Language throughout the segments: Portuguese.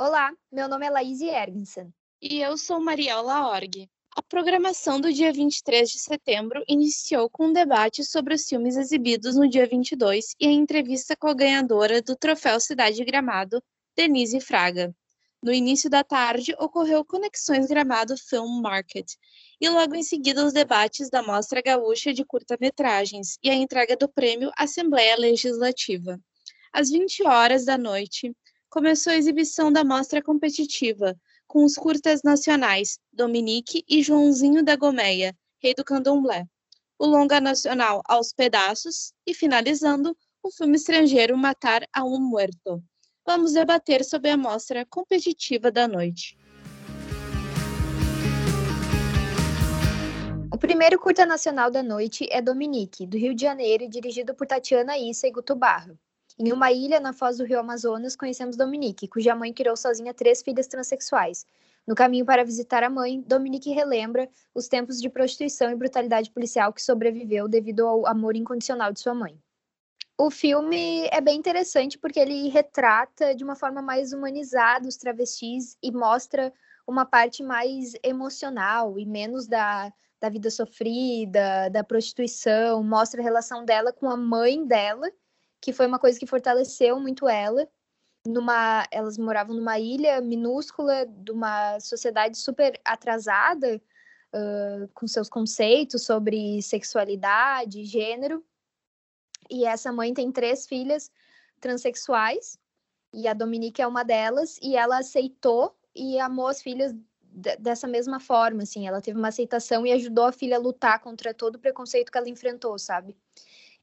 Olá, meu nome é Laís Ergensen. E eu sou Mariola Org. A programação do dia 23 de setembro iniciou com um debate sobre os filmes exibidos no dia 22 e a entrevista com a ganhadora do Troféu Cidade Gramado, Denise Fraga. No início da tarde, ocorreu Conexões Gramado Film Market, e logo em seguida os debates da Mostra Gaúcha de Curta-Metragens e a entrega do prêmio Assembleia Legislativa. Às 20 horas da noite, começou a exibição da mostra competitiva, com os curtas nacionais Dominique e Joãozinho da Gomeia, Rei do Candomblé, o longa nacional Aos Pedaços e, finalizando, o filme estrangeiro Matar a um Muerto. Vamos debater sobre a mostra competitiva da noite. O primeiro curta nacional da noite é Dominique, do Rio de Janeiro, dirigido por Tatiana Issa e Guto Barro. Em uma ilha na foz do rio Amazonas, conhecemos Dominique, cuja mãe criou sozinha três filhas transexuais. No caminho para visitar a mãe, Dominique relembra os tempos de prostituição e brutalidade policial que sobreviveu devido ao amor incondicional de sua mãe. O filme é bem interessante porque ele retrata de uma forma mais humanizada os travestis e mostra uma parte mais emocional e menos da, da vida sofrida, da prostituição, mostra a relação dela com a mãe dela que foi uma coisa que fortaleceu muito ela. Numa, elas moravam numa ilha minúscula de uma sociedade super atrasada uh, com seus conceitos sobre sexualidade, gênero. E essa mãe tem três filhas transexuais e a Dominique é uma delas e ela aceitou e amou as filhas dessa mesma forma, assim, ela teve uma aceitação e ajudou a filha a lutar contra todo o preconceito que ela enfrentou, sabe?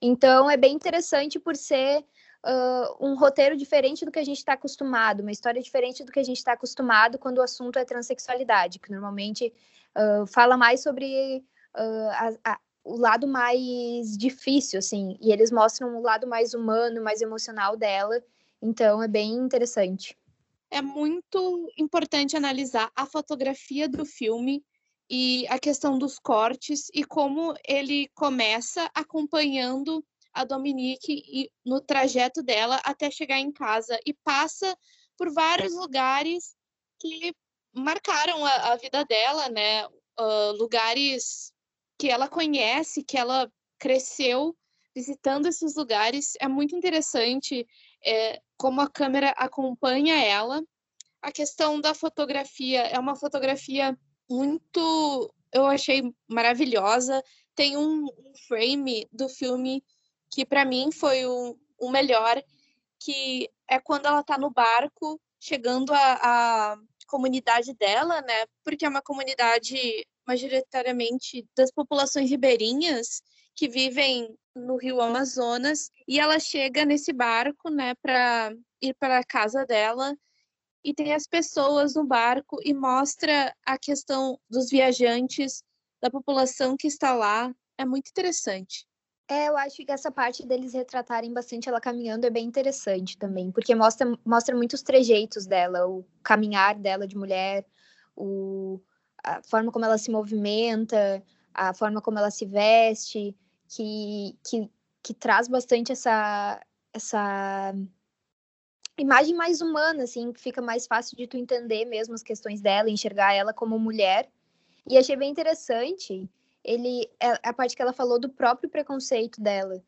Então, é bem interessante por ser uh, um roteiro diferente do que a gente está acostumado, uma história diferente do que a gente está acostumado quando o assunto é transexualidade, que normalmente uh, fala mais sobre uh, a, a, o lado mais difícil, assim, e eles mostram o lado mais humano, mais emocional dela. Então, é bem interessante. É muito importante analisar a fotografia do filme e a questão dos cortes e como ele começa acompanhando a Dominique e, no trajeto dela até chegar em casa e passa por vários lugares que marcaram a, a vida dela, né? Uh, lugares que ela conhece, que ela cresceu visitando esses lugares. É muito interessante é, como a câmera acompanha ela. A questão da fotografia é uma fotografia muito. Eu achei maravilhosa. Tem um, frame do filme que, para mim, foi o, o melhor, que é quando ela está no barco, chegando à comunidade dela, né? Porque é uma comunidade majoritariamente das populações ribeirinhas que vivem no Rio Amazonas e ela chega nesse barco, né, para ir para a casa dela e tem as pessoas no barco e mostra a questão dos viajantes, da população que está lá. É muito interessante. É, eu acho que essa parte deles retratarem bastante ela caminhando é bem interessante também, porque mostra, mostra muitos trejeitos dela, o caminhar dela de mulher, o, a forma como ela se movimenta, a forma como ela se veste, que, que, que traz bastante essa, essa imagem mais humana, assim, que fica mais fácil de tu entender mesmo as questões dela, enxergar ela como mulher. E achei bem interessante ele é, a parte que ela falou do próprio preconceito dela,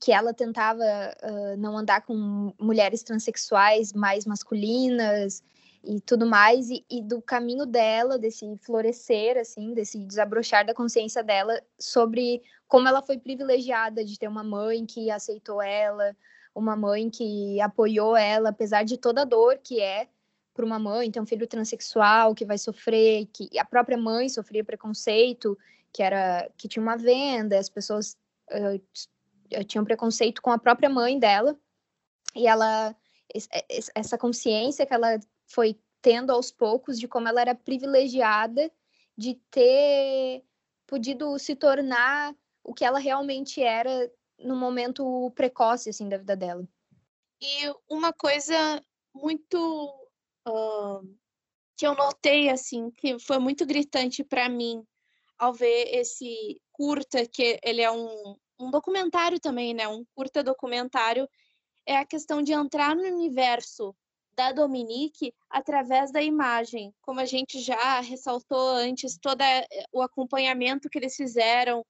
que ela tentava uh, não andar com mulheres transexuais mais masculinas e tudo mais, e, e, do caminho dela, desse florescer, assim, desse desabrochar da consciência dela sobre como ela foi privilegiada de ter uma mãe que aceitou ela, uma mãe que apoiou ela, apesar de toda a dor que é para uma mãe ter um filho transexual que vai sofrer, que a própria mãe sofria preconceito, que era que tinha uma venda, as pessoas uh, tinham preconceito com a própria mãe dela, e ela essa consciência que ela foi tendo aos poucos de como ela era privilegiada de ter podido se tornar o que ela realmente era no momento precoce assim da vida dela. E uma coisa muito uh, que eu notei assim, que foi muito gritante para mim ao ver esse curta, que ele é um, um documentário também, né? Um curta documentário, é a questão de entrar no universo da Dominique através da imagem. Como a gente já ressaltou antes, todo o acompanhamento que eles fizeram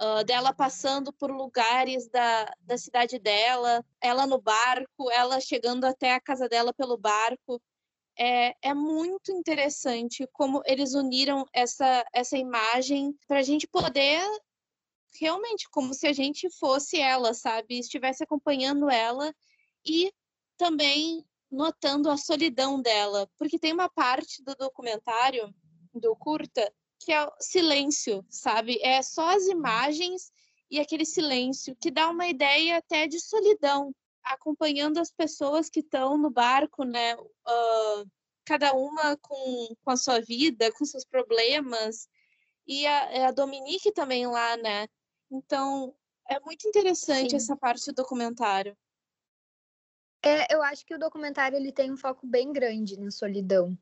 uh, dela passando por lugares da, da cidade dela, ela no barco, ela chegando até a casa dela pelo barco. É, é muito interessante como eles uniram essa, essa imagem para a gente poder realmente como se a gente fosse ela, sabe? Estivesse acompanhando ela e também notando a solidão dela, porque tem uma parte do documentário, do curta, que é o silêncio, sabe? É só as imagens e aquele silêncio que dá uma ideia até de solidão, acompanhando as pessoas que estão no barco, né? Uh, cada uma com, com a sua vida, com seus problemas, e a, a Dominique também lá, né? Então, é muito interessante Sim. essa parte do documentário. É, eu acho que o documentário ele tem um foco bem grande na solidão.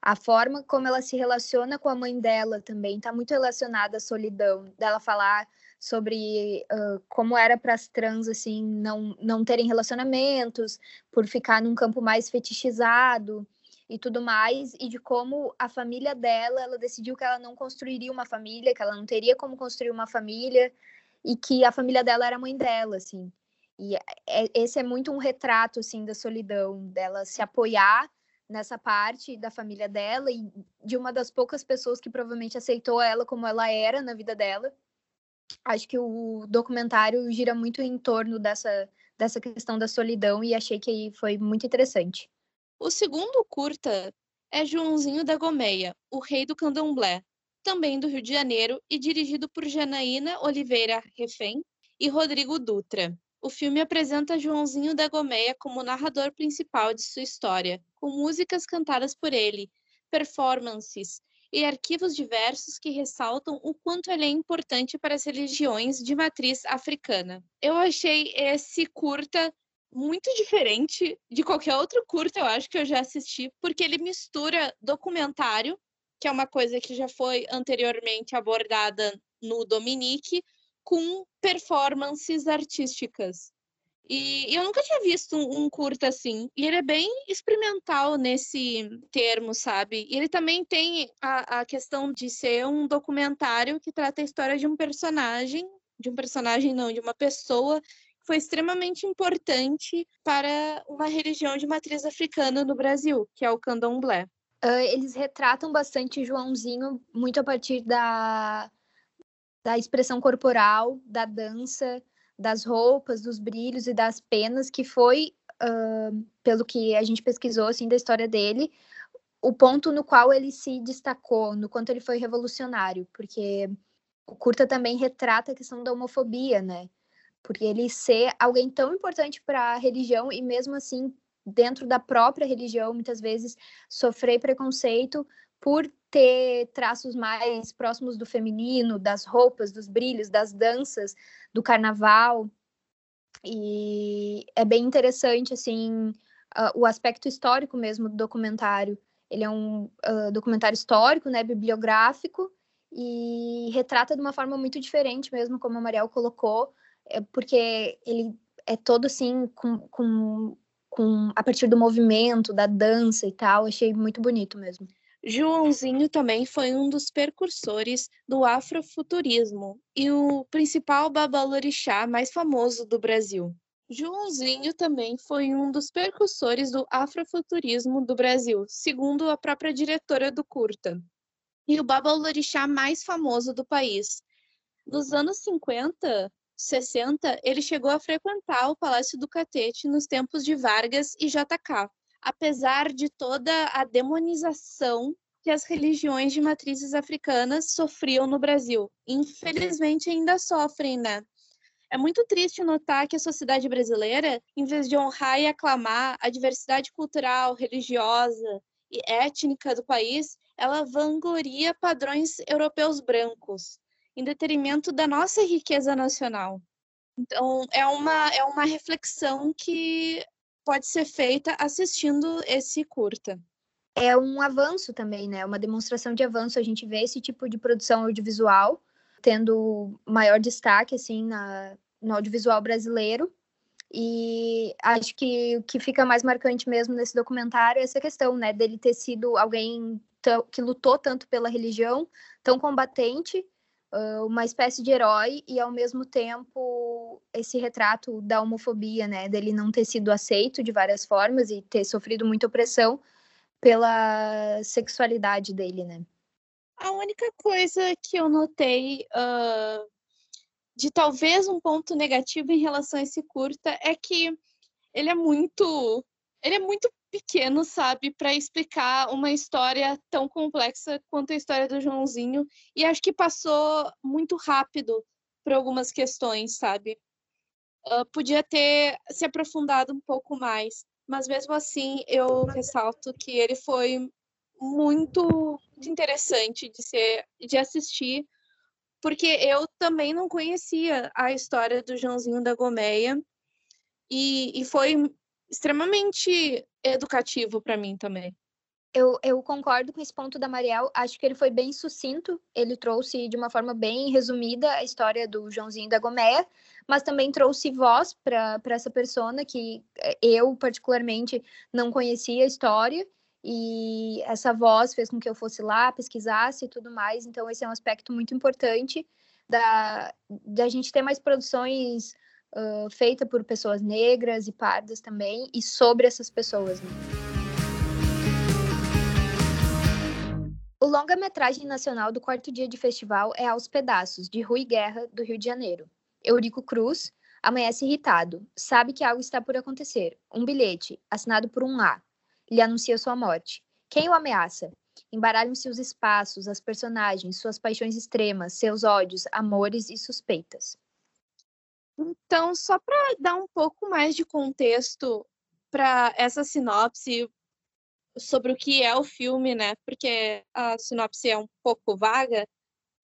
A forma como ela se relaciona com a mãe dela também está muito relacionada à solidão, dela falar sobre uh, como era para as trans assim não não terem relacionamentos por ficar num campo mais fetichizado e tudo mais e de como a família dela ela decidiu que ela não construiria uma família que ela não teria como construir uma família e que a família dela era a mãe dela assim. E é, esse é muito um retrato assim da solidão dela se apoiar nessa parte da família dela e de uma das poucas pessoas que provavelmente aceitou ela como ela era na vida dela. Acho que o documentário gira muito em torno dessa dessa questão da solidão e achei que foi muito interessante. O segundo curta é Joãozinho da Gomeia, o rei do candomblé, também do Rio de Janeiro e dirigido por Janaína Oliveira Refém e Rodrigo Dutra. O filme apresenta Joãozinho da Gomeia como narrador principal de sua história, com músicas cantadas por ele, performances e arquivos diversos que ressaltam o quanto ele é importante para as religiões de matriz africana. Eu achei esse curta muito diferente de qualquer outro curta, eu acho que eu já assisti, porque ele mistura documentário, que é uma coisa que já foi anteriormente abordada no Dominique, com performances artísticas. E eu nunca tinha visto um, curta assim. E ele é bem experimental nesse termo, sabe? E ele também tem a, a questão de ser um documentário que trata a história de um personagem, de um personagem não, de uma pessoa que foi extremamente importante para uma religião de matriz africana no Brasil, que é o candomblé. Uh, eles retratam bastante Joãozinho muito a partir da da expressão corporal, da dança, das roupas, dos brilhos e das penas, que foi, uh, pelo que a gente pesquisou assim, da história dele, o ponto no qual ele se destacou, no quanto ele foi revolucionário, porque o curta também retrata a questão da homofobia, né? Porque ele ser alguém tão importante para a religião e mesmo assim dentro da própria religião muitas vezes sofrer preconceito por ter traços mais próximos do feminino, das roupas, dos brilhos, das danças, do carnaval. E é bem interessante, assim, uh, o aspecto histórico mesmo do documentário. Ele é um uh, documentário histórico, né, bibliográfico, e retrata de uma forma muito diferente mesmo, como a Mariel colocou, é porque ele é todo, assim, com, com, com, a partir do movimento, da dança e tal. Achei muito bonito mesmo. Joãozinho também foi um dos precursores do afrofuturismo e o principal babalorixá mais famoso do Brasil. Joãozinho também foi um dos precursores do afrofuturismo do Brasil, segundo a própria diretora do curta, e o babalorixá mais famoso do país. Nos anos 50, 60, ele chegou a frequentar o Palácio do Catete nos tempos de Vargas e JK, apesar de toda a demonização que as religiões de matrizes africanas sofriam no Brasil. Infelizmente ainda sofrem, né? É muito triste notar que a sociedade brasileira, em vez de honrar e aclamar a diversidade cultural, religiosa e étnica do país, ela vangloria padrões europeus brancos, em detrimento da nossa riqueza nacional. Então, é uma, é uma reflexão que pode ser feita assistindo esse curta. É um avanço também, né? Uma demonstração de avanço. A gente vê esse tipo de produção audiovisual tendo maior destaque, assim, na, no audiovisual brasileiro. E acho que o que fica mais marcante mesmo nesse documentário é essa questão, né, dele ter sido alguém que lutou tanto pela religião, tão combatente, uma espécie de herói e ao mesmo tempo esse retrato da homofobia, né, dele não ter sido aceito de várias formas e ter sofrido muita opressão pela sexualidade dele, né? A única coisa que eu notei uh, de talvez um ponto negativo em relação a esse curta é que ele é muito ele é muito pequeno, sabe, para explicar uma história tão complexa quanto a história do Joãozinho e acho que passou muito rápido por algumas questões, sabe? Uh, podia ter se aprofundado um pouco mais, mas mesmo assim eu ressalto que ele foi muito, muito interessante de ser de assistir porque eu também não conhecia a história do Joãozinho da Gomeia e, e foi extremamente educativo para mim também. Eu, eu, concordo com esse ponto da Mariel. Acho que ele foi bem sucinto. Ele trouxe de uma forma bem resumida a história do Joãozinho da Gomeia, mas também trouxe voz para essa persona que eh, eu, particularmente, não conhecia a história e essa voz fez com que eu fosse lá, pesquisasse e tudo mais. Então, esse é um aspecto muito importante da, da gente ter mais produções uh, feitas por pessoas negras e pardas também, e sobre essas pessoas. Né? O longa-metragem nacional do quarto dia de festival é Aos Pedaços, de Rui Guerra, do Rio de Janeiro. Eurico Cruz amanhece irritado, sabe que algo está por acontecer. Um bilhete, assinado por um A, lhe anuncia sua morte. Quem o ameaça? Embaralham-se os espaços, as personagens, suas paixões extremas, seus ódios, amores e suspeitas. Então, só para dar um pouco mais de contexto para essa sinopse sobre o que é o filme, né? Porque a sinopse é um pouco vaga.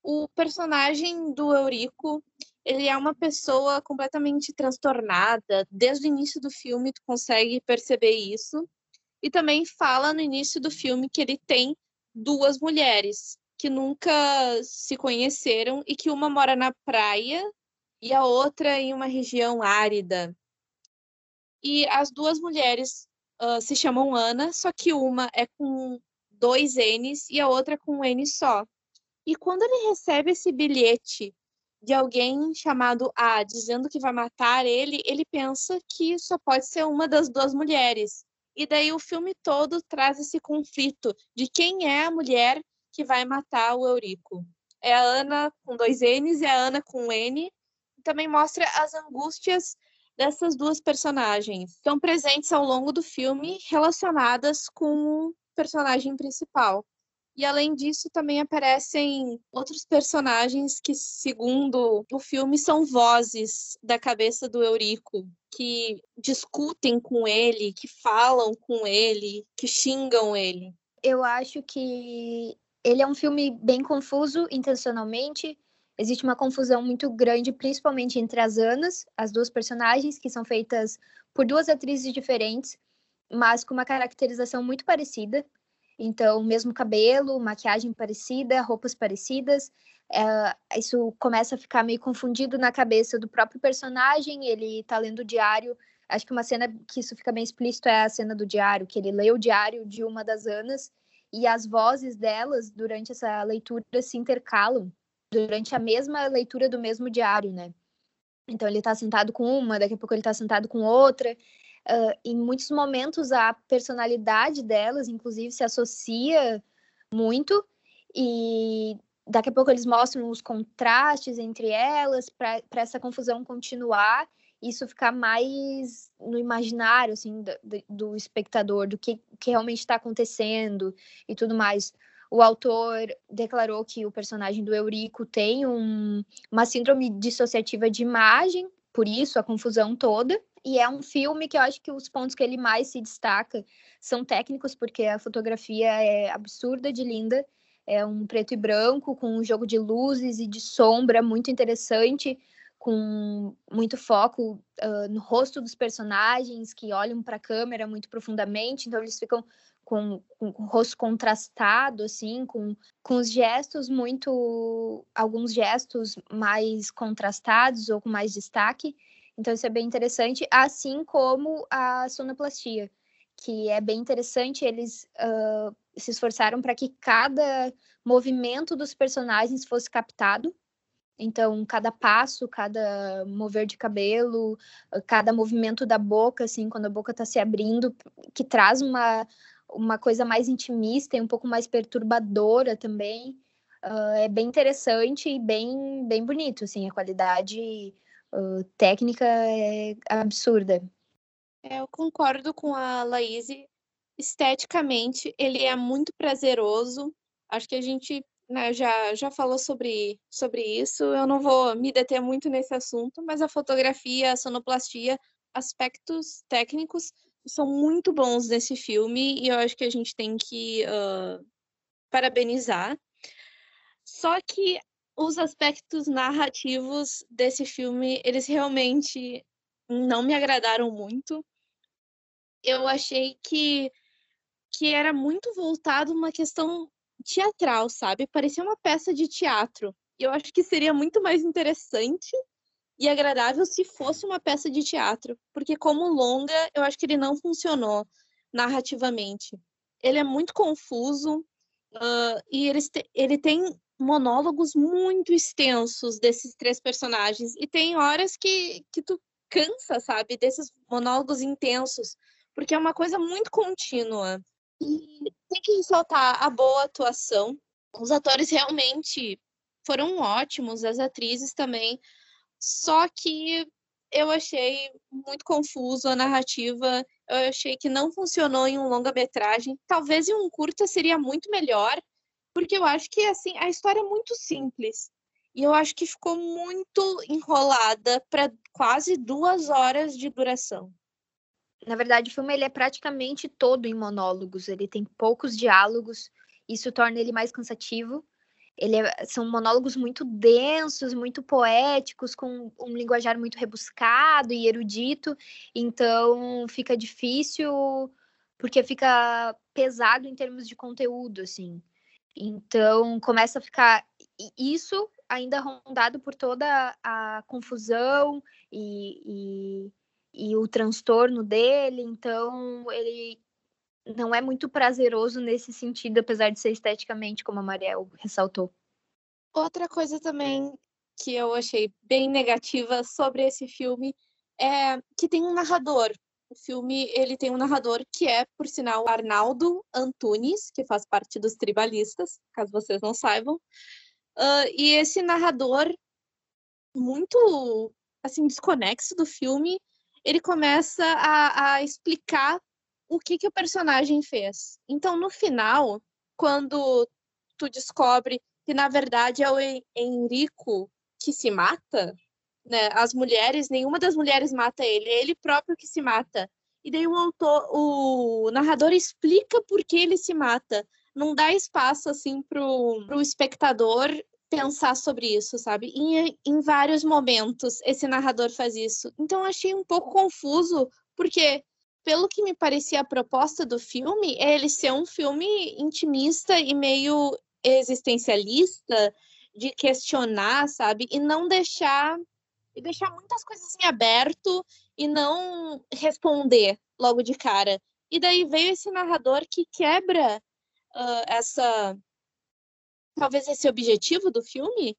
O personagem do Eurico, ele é uma pessoa completamente transtornada. Desde o início do filme, tu consegue perceber isso. E também fala no início do filme que ele tem duas mulheres que nunca se conheceram e que uma mora na praia e a outra em uma região árida. E as duas mulheres uh, se chamam Ana, só que uma é com dois N's e a outra com um N só. E quando ele recebe esse bilhete de alguém chamado A dizendo que vai matar ele, ele pensa que só pode ser uma das duas mulheres. E daí o filme todo traz esse conflito de quem é a mulher que vai matar o Eurico. É a Ana com dois N's e a Ana com um N. Também mostra as angústias dessas duas personagens. Estão presentes ao longo do filme relacionadas com o personagem principal. E além disso, também aparecem outros personagens que, segundo o filme, são vozes da cabeça do Eurico, que discutem com ele, que falam com ele, que xingam ele. Eu acho que ele é um filme bem confuso intencionalmente. Existe uma confusão muito grande, principalmente entre as Anas, as duas personagens, que são feitas por duas atrizes diferentes, mas com uma caracterização muito parecida. Então, mesmo cabelo, maquiagem parecida, roupas parecidas. É, isso começa a ficar meio confundido na cabeça do próprio personagem. Ele tá lendo o diário. Acho que uma cena que isso fica bem explícito é a cena do diário, que ele lê o diário de uma das Anas e as vozes delas durante essa leitura se intercalam durante a mesma leitura do mesmo diário, né? Então ele está sentado com uma, daqui a pouco ele está sentado com outra, uh, em muitos momentos a personalidade delas, inclusive, se associa muito e daqui a pouco eles mostram os contrastes entre elas para essa confusão continuar isso ficar mais no imaginário assim do, do espectador do que, que realmente está acontecendo e tudo mais o autor declarou que o personagem do Eurico tem um, uma síndrome dissociativa de imagem por isso a confusão toda E é um filme que eu acho que os pontos que ele mais se destaca são técnicos, porque a fotografia é absurda de linda. É um preto e branco, com um jogo de luzes e de sombra muito interessante, com muito foco uh, no rosto dos personagens, que olham para a câmera muito profundamente, então eles ficam com, com, com, o rosto contrastado, assim, com, com os gestos muito. alguns gestos mais contrastados ou com mais destaque. Então, isso é bem interessante, assim como a sonoplastia, que é bem interessante. Eles uh, se esforçaram para que cada movimento dos personagens fosse captado. Então, cada passo, cada mover de cabelo, cada movimento da boca, assim, quando a boca está se abrindo, que traz uma, uma coisa mais intimista e um pouco mais perturbadora também. Uh, é bem interessante e bem, bem bonito, assim, a qualidade uh, técnica é absurda. É, eu concordo com a Laís. Esteticamente, ele é muito prazeroso. Acho que a gente né, já, já falou sobre, sobre isso. Eu não vou me deter muito nesse assunto, mas a fotografia, a sonoplastia, aspectos técnicos são muito bons nesse filme e eu acho que a gente tem que uh, parabenizar. Só que os aspectos narrativos desse filme, eles realmente não me agradaram muito. Eu achei que, que era muito voltado uma questão teatral, sabe? Parecia uma peça de teatro. Eu acho que seria muito mais interessante e agradável se fosse uma peça de teatro, porque como longa, eu acho que ele não funcionou narrativamente. Ele é muito confuso uh, e ele, ele tem monólogos muito extensos desses três personagens e tem horas que, que tu cansa, sabe, desses monólogos intensos, porque é uma coisa muito contínua. E tem que ressaltar a boa atuação. Os atores realmente foram ótimos, as atrizes também. Só que eu achei muito confuso a narrativa, eu achei que não funcionou em um longa-metragem. Talvez em um curta seria muito melhor, porque eu acho que assim a história é muito simples. E eu acho que ficou muito enrolada para quase duas horas de duração. Na verdade, o filme ele é praticamente todo em monólogos, ele tem poucos diálogos, isso torna ele mais cansativo. Ele é, são monólogos muito densos, muito poéticos, com um linguajar muito rebuscado e erudito, então fica difícil porque fica pesado em termos de conteúdo, assim. Então começa a ficar isso ainda rondado por toda a confusão e, e, e o transtorno dele, então ele não é muito prazeroso nesse sentido, apesar de ser esteticamente, como a Mariel ressaltou. Outra coisa também que eu achei bem negativa sobre esse filme é que tem um narrador. O filme ele tem um narrador que é, por sinal, Arnaldo Antunes, que faz parte dos Tribalistas, caso vocês não saibam. Uh, e esse narrador, muito assim desconexo do filme, ele começa a, a explicar o que, que o personagem fez. Então, no final, quando tu descobre que, na verdade, é o Henrico que se mata, né? As mulheres, nenhuma das mulheres mata ele, é ele próprio que se mata. E daí o autor, o narrador explica por que ele se mata. Não dá espaço, assim, pro, pro espectador pensar sobre isso, sabe? Em, em vários momentos esse narrador faz isso. Então eu achei um pouco confuso, porque pelo que me parecia a proposta do filme, é ele ser um filme intimista e meio existencialista, de questionar, sabe? E não deixar e deixar muitas coisas em aberto e não responder logo de cara. E daí veio esse narrador que quebra uh, essa talvez esse objetivo do filme.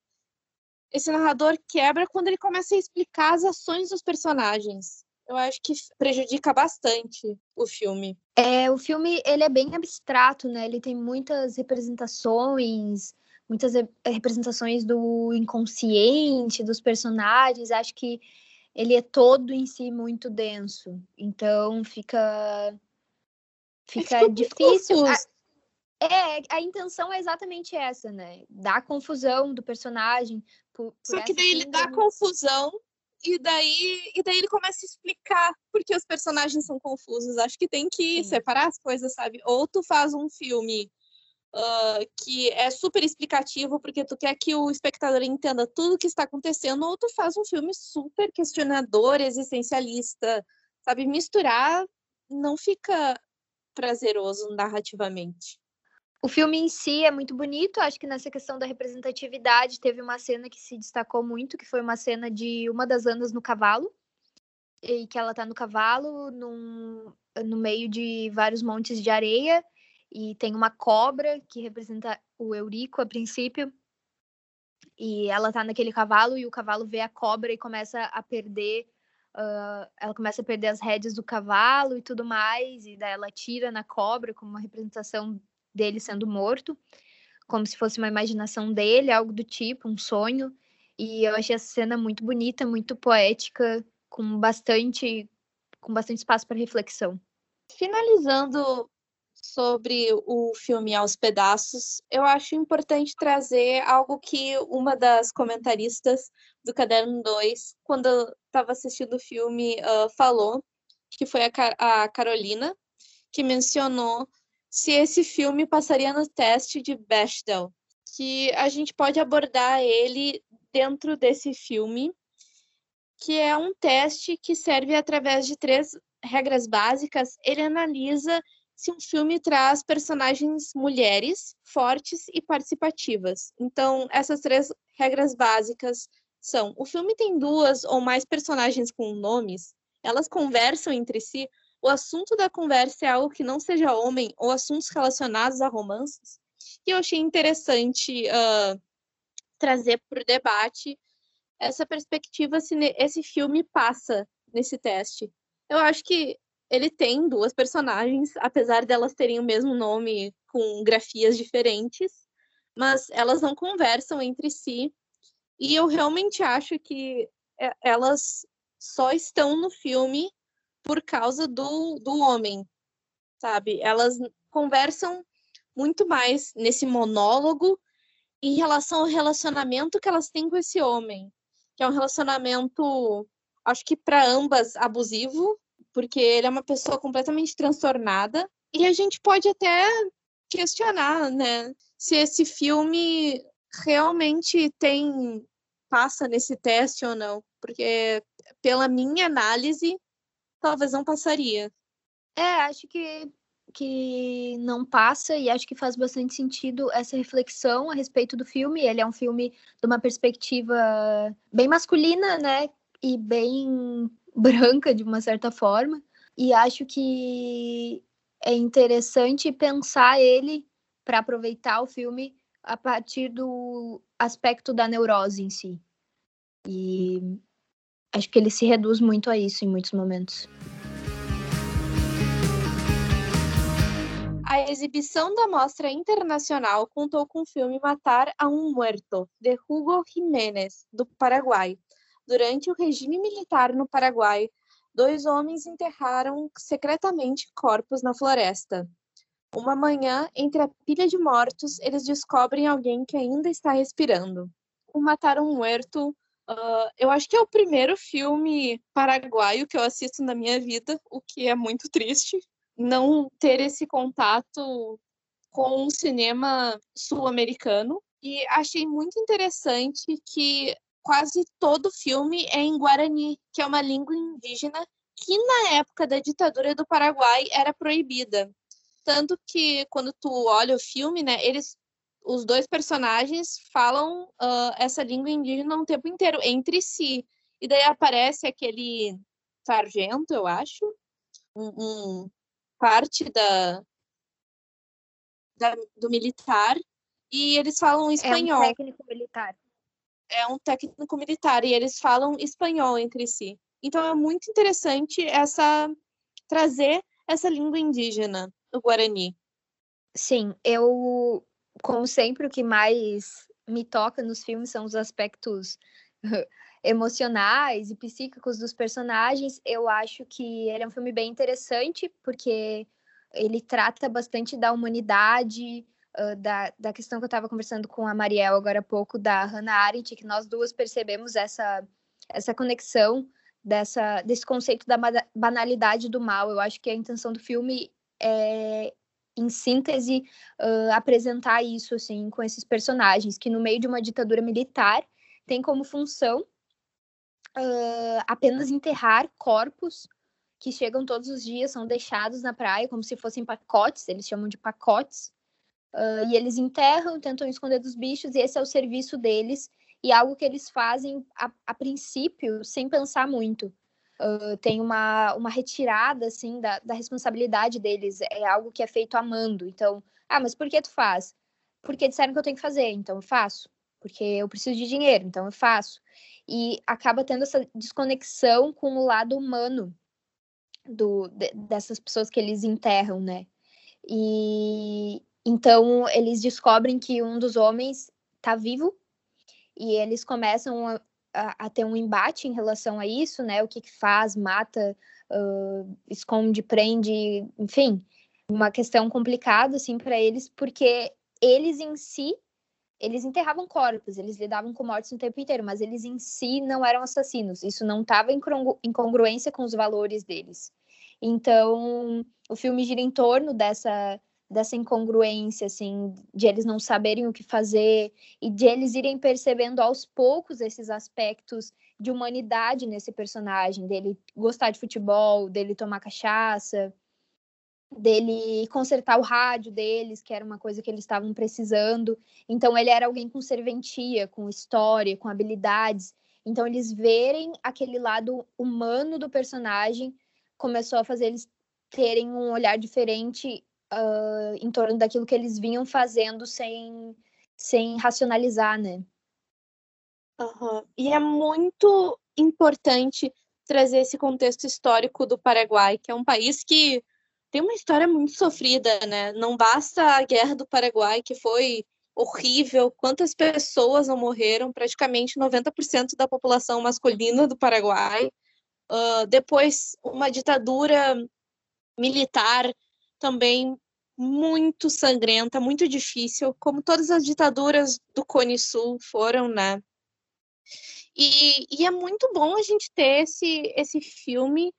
Esse narrador quebra quando ele começa a explicar as ações dos personagens eu acho que prejudica bastante o filme. É, o filme ele é bem abstrato, né? Ele tem muitas representações, muitas representações do inconsciente dos personagens. Acho que ele é todo em si muito denso. Então fica fica difícil. A, é, a intenção é exatamente essa, né? Dar confusão do personagem. Por, por Só que daí ele dá confusão e daí, e daí ele começa a explicar porque os personagens são confusos. Acho que tem que Sim. separar as coisas, sabe? Ou tu faz um filme uh, que é super explicativo porque tu quer que o espectador entenda tudo o que está acontecendo, ou tu faz um filme super questionador, existencialista, sabe? Misturar não fica prazeroso narrativamente. O filme em si é muito bonito, acho que nessa questão da representatividade teve uma cena que se destacou muito, que foi uma cena de uma das Anas no cavalo, e que ela tá no cavalo, num, no meio de vários montes de areia, e tem uma cobra que representa o Eurico a princípio, e ela tá naquele cavalo, e o cavalo vê a cobra e começa a perder Uh, ela começa a perder as rédeas do cavalo e tudo mais, e daí ela tira na cobra como uma representação dele sendo morto, como se fosse uma imaginação dele, algo do tipo, um sonho. E eu achei essa cena muito bonita, muito poética, com bastante com bastante espaço para reflexão. Finalizando sobre o filme aos pedaços, eu acho importante trazer algo que uma das comentaristas do Caderno 2, quando estava assistindo o filme, uh, falou, que foi a, Car a Carolina, que mencionou se esse filme passaria no teste de Bechdel, que a gente pode abordar ele dentro desse filme, que é um teste que serve através de três regras básicas. Ele analisa se um filme traz personagens mulheres fortes e participativas. Então, essas três regras básicas são: o filme tem duas ou mais personagens com nomes, elas conversam entre si, o assunto da conversa é algo que não seja homem ou assuntos relacionados a romances. E eu achei interessante uh, trazer para o debate essa perspectiva se esse filme passa nesse teste. Eu acho que ele tem duas personagens, apesar delas terem o mesmo nome com grafias diferentes, mas elas não conversam entre si. E eu realmente acho que é, elas só estão no filme por causa do, do homem, sabe? Elas conversam muito mais nesse monólogo em relação ao relacionamento que elas têm com esse homem, que é um relacionamento, acho que para ambas abusivo, porque ele é uma pessoa completamente transtornada, e a gente pode até questionar, né, se esse filme realmente tem passa nesse teste ou não, porque pela minha análise, talvez não passaria. É, acho que, que não passa e acho que faz bastante sentido essa reflexão a respeito do filme. Ele é um filme de uma perspectiva bem masculina, né? E bem branca, de uma certa forma. E acho que é interessante pensar ele para aproveitar o filme a partir do aspecto da neurose em si. E acho que ele se reduz muito a isso em muitos momentos. A exibição da mostra internacional contou com o filme Matar a um Muerto, de Hugo Jiménez, do Paraguai. Durante o regime militar no Paraguai, dois homens enterraram secretamente corpos na floresta. Uma manhã, entre a pilha de mortos, eles descobrem alguém que ainda está respirando. O Matar um Muerto Uh, eu acho que é o primeiro filme paraguaio que eu assisto na minha vida, o que é muito triste. Não ter esse contato com o cinema sul-americano. E achei muito interessante que quase todo filme é em Guarani, que é uma língua indígena que na época da ditadura do Paraguai era proibida. Tanto que quando tu olha o filme, né, eles os dois personagens falam uh, essa língua indígena o tempo inteiro, entre si. E daí aparece aquele sargento, eu acho, um, um parte da, da, do militar, e eles falam espanhol. É um técnico militar. É um técnico militar, e eles falam espanhol entre si. Então é muito interessante essa trazer essa língua indígena, o Guarani. Sim, eu como sempre, o que mais me toca nos filmes são os aspectos emocionais e psíquicos dos personagens. Eu acho que ele é um filme bem interessante, porque ele trata bastante da humanidade, da, da questão que eu estava conversando com a Mariel agora há pouco, da Hannah Arendt, que nós duas percebemos essa essa conexão dessa, desse conceito da banalidade do mal. Eu acho que a intenção do filme é, em síntese, uh, apresentar isso assim com esses personagens que no meio de uma ditadura militar tem como função uh, apenas enterrar corpos que chegam todos os dias, são deixados na praia como se fossem pacotes, eles chamam de pacotes, uh, e eles enterram, tentam esconder dos bichos, e esse é o serviço deles, e algo que eles fazem a, a princípio sem pensar muito. Uh, tem uma, uma retirada assim da, da responsabilidade deles, é algo que é feito amando. Então, ah, mas por que tu faz? Porque disseram que eu tenho que fazer, então eu faço. Porque eu preciso de dinheiro, então eu faço. E acaba tendo essa desconexão com o lado humano do, de, dessas pessoas que eles enterram, né? E então eles descobrem que um dos homens está vivo e eles começam a, ter um embate em relação a isso, né? O que, que faz, mata, uh, esconde, prende, enfim, uma questão complicada assim para eles, porque eles em si eles enterravam corpos, eles lidavam com mortes o tempo inteiro, mas eles em si não eram assassinos. Isso não estava em congruência com os valores deles. Então, o filme gira em torno dessa dessa incongruência, assim, de eles não saberem o que fazer e de eles irem percebendo aos poucos esses aspectos de humanidade nesse personagem, dele gostar de futebol, dele tomar cachaça, dele consertar o rádio deles, que era uma coisa que eles estavam precisando. Então ele era alguém com serventia, com história, com habilidades. Então eles verem aquele lado humano do personagem começou a fazer eles terem um olhar diferente uh, em torno daquilo que eles vinham fazendo sem, sem racionalizar, né? Uhum. E é muito importante trazer esse contexto histórico do Paraguai, que é um país que tem uma história muito sofrida, né? Não basta a guerra do Paraguai, que foi horrível, quantas pessoas não morreram, praticamente 90% da população masculina do Paraguai. Uh, depois, uma ditadura militar também muito sangrenta, muito difícil, como todas as ditaduras do Cone Sul foram, né? E, e é muito bom a gente ter esse, esse filme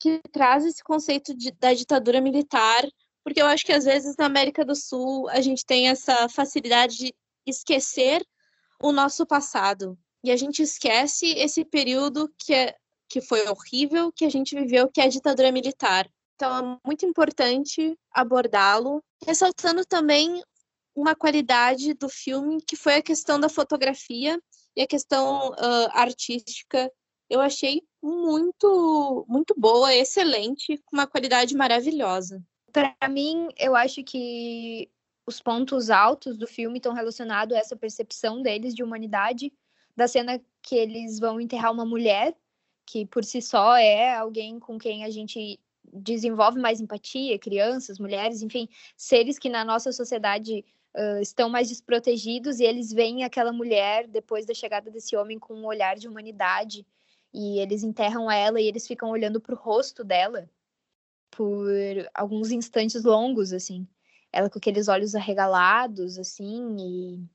que traz esse conceito de, da ditadura militar, porque eu acho que às vezes na América do Sul a gente tem essa facilidade de esquecer o nosso passado. E a gente esquece esse período que, é, que foi horrível, que a gente viveu, que é a ditadura militar. Então é muito importante abordá-lo, ressaltando também uma qualidade do filme que foi a questão da fotografia e a questão uh, artística. Eu achei muito, muito boa, excelente, com uma qualidade maravilhosa. Para mim, eu acho que os pontos altos do filme estão relacionados a essa percepção deles de humanidade, da cena que eles vão enterrar uma mulher, que por si só é alguém com quem a gente desenvolve mais empatia, crianças, mulheres, enfim, seres que na nossa sociedade uh, estão mais desprotegidos e eles veem aquela mulher depois da chegada desse homem com um olhar de humanidade e eles enterram ela e eles ficam olhando para o rosto dela por alguns instantes longos, assim, ela com aqueles olhos arregalados, assim, e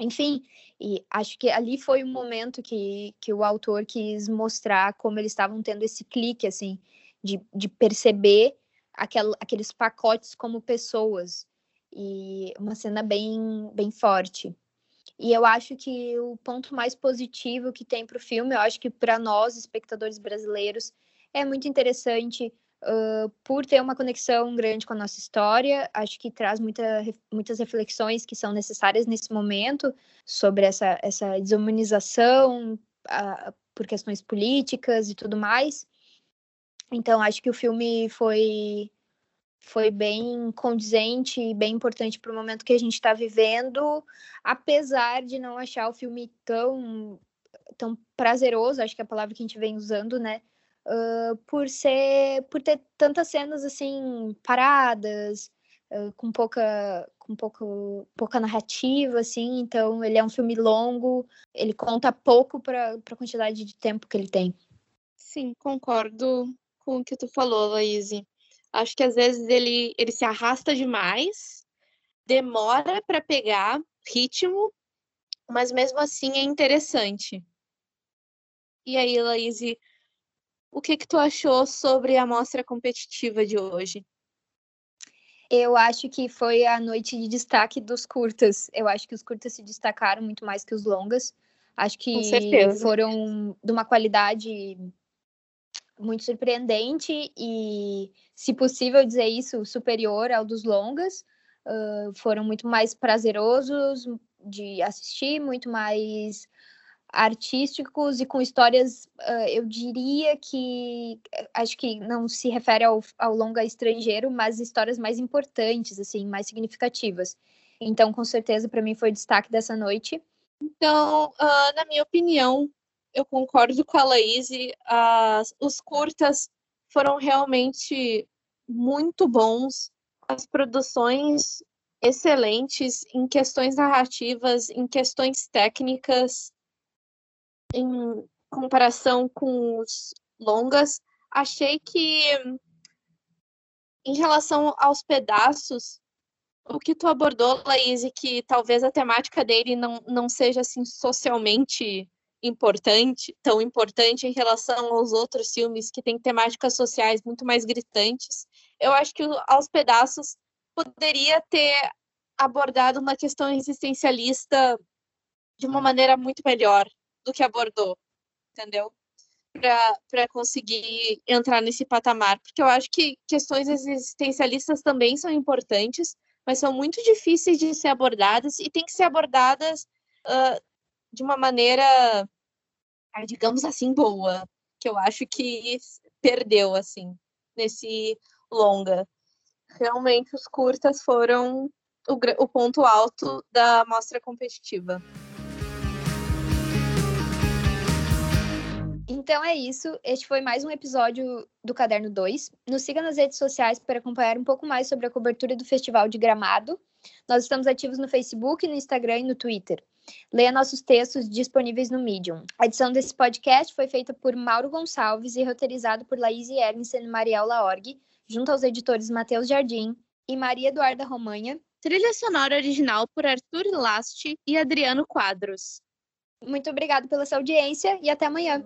enfim, e acho que ali foi o momento que, que o autor quis mostrar como eles estavam tendo esse clique, assim, de, de perceber aquel, aqueles pacotes como pessoas. E uma cena bem, bem forte. E eu acho que o ponto mais positivo que tem para o filme, eu acho que para nós, espectadores brasileiros, é muito interessante uh, por ter uma conexão grande com a nossa história. Acho que traz muita, muitas reflexões que são necessárias nesse momento sobre essa, essa desumanização uh, por questões políticas e tudo mais. Então, acho que o filme foi foi bem condizente e bem importante para o momento que a gente está vivendo, apesar de não achar o filme tão tão prazeroso, acho que é a palavra que a gente vem usando, né? Uh, por ser por ter tantas cenas assim paradas uh, com pouca com pouco, pouca narrativa assim. Então ele é um filme longo ele conta pouco para a quantidade de tempo que ele tem. Sim concordo com o que tu falou, Laís. Acho que às vezes ele, ele se arrasta demais, demora para pegar ritmo, mas mesmo assim é interessante. E aí, Laís, o que que tu achou sobre a mostra competitiva de hoje? Eu acho que foi a noite de destaque dos curtas. Eu acho que os curtas se destacaram muito mais que os longas. Acho que foram de uma qualidade muito surpreendente e, se possível dizer isso, superior ao dos longas. Uh, foram muito mais prazerosos de assistir, muito mais artísticos e com histórias, uh, eu diria que acho que não se refere ao, ao longa estrangeiro, mas histórias mais importantes, assim, mais significativas. Então, com certeza, para mim foi o destaque dessa noite. Então, uh, na minha opinião, eu concordo com a Laís, uh, os curtas foram realmente muito bons, as produções excelentes em questões narrativas, em questões técnicas, em comparação com os longas, achei que em relação aos pedaços, o que tu abordou, Laís, que talvez a temática dele não, não seja assim socialmente importante, tão importante em relação aos outros filmes que têm temáticas sociais muito mais gritantes. Eu acho que aos pedaços poderia ter abordado uma questão existencialista de uma maneira muito melhor do que abordou, entendeu? Para conseguir entrar nesse patamar. Porque eu acho que questões existencialistas também são importantes, mas são muito difíceis de ser abordadas e tem que ser abordadas uh, de uma maneira, digamos assim, boa, que eu acho que perdeu, assim, nesse longa. Realmente, os curtas foram o, o ponto alto da mostra competitiva. Então é isso. Este foi mais um episódio do Caderno 2. Nos siga nas redes sociais para acompanhar um pouco mais sobre a cobertura do Festival de Gramado. Nós estamos ativos no Facebook, no Instagram e no Twitter. Leia nossos textos disponíveis no Medium. A edição desse podcast foi feita por Mauro Gonçalves e roteirizado por Laís Ernsten e Mariel Laorg, junto aos editores Matheus Jardim e Maria Eduarda Romanha. Trilha sonora original por Arthur Last e Adriano Quadros. Muito obrigado pela sua audiência e até amanhã.